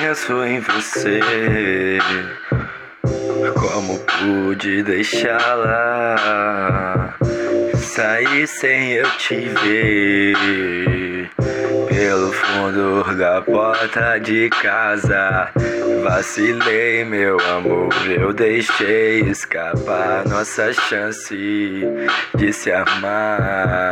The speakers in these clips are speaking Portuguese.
Penso em você, como pude deixá-la? Sair sem eu te ver da porta de casa. Vacilei, meu amor, eu deixei escapar nossa chance de se amar.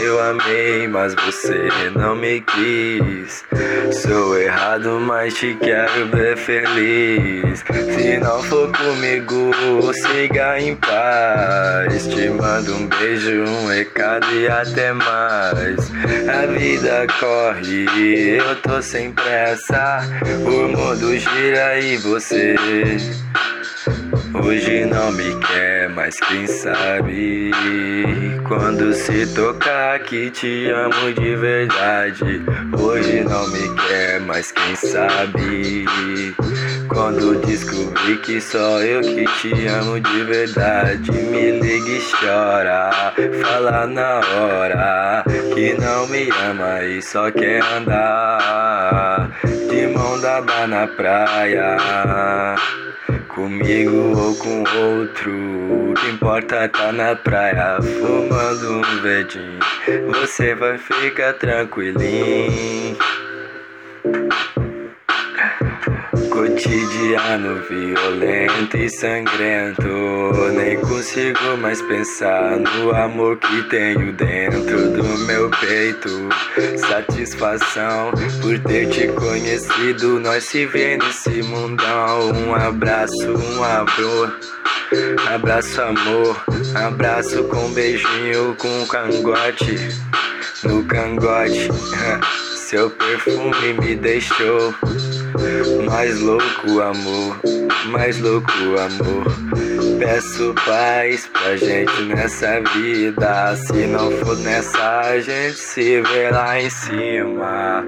Eu amei, mas você não me quis. Sou errado, mas te quero ver feliz. Se não for comigo, siga em paz. Te mando um beijo, um recado e até mais. A vida corre, eu tô sem pressa. O mundo gira e você Hoje não me quer, mas quem sabe quando se tocar que te amo de verdade. Hoje não me quer, mas quem sabe quando descobri que só eu que te amo de verdade. Me liga e chora, fala na hora que não me ama e só quer andar de mão dada na praia. Comigo ou com outro, o que importa tá na praia fumando um verdinho. Você vai ficar tranquilinho. Cotidiano violento e sangrento. Nem consigo mais pensar no amor que tenho dentro do meu peito. Satisfação por ter te conhecido. Nós se vê nesse mundão. Um abraço, um amor. Abraço, amor. Abraço com beijinho, com cangote. No cangote. Seu perfume me deixou mais louco, amor, mais louco, amor. Peço paz pra gente nessa vida. Se não for nessa, a gente se vê lá em cima.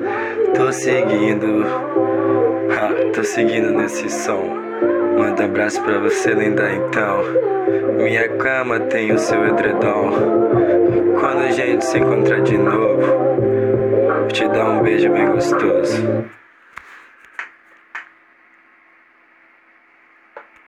Tô seguindo, tô seguindo nesse som. Manda abraço pra você, linda, então. Minha cama tem o seu edredom. Quando a gente se encontrar de novo te dar um beijo bem gostoso.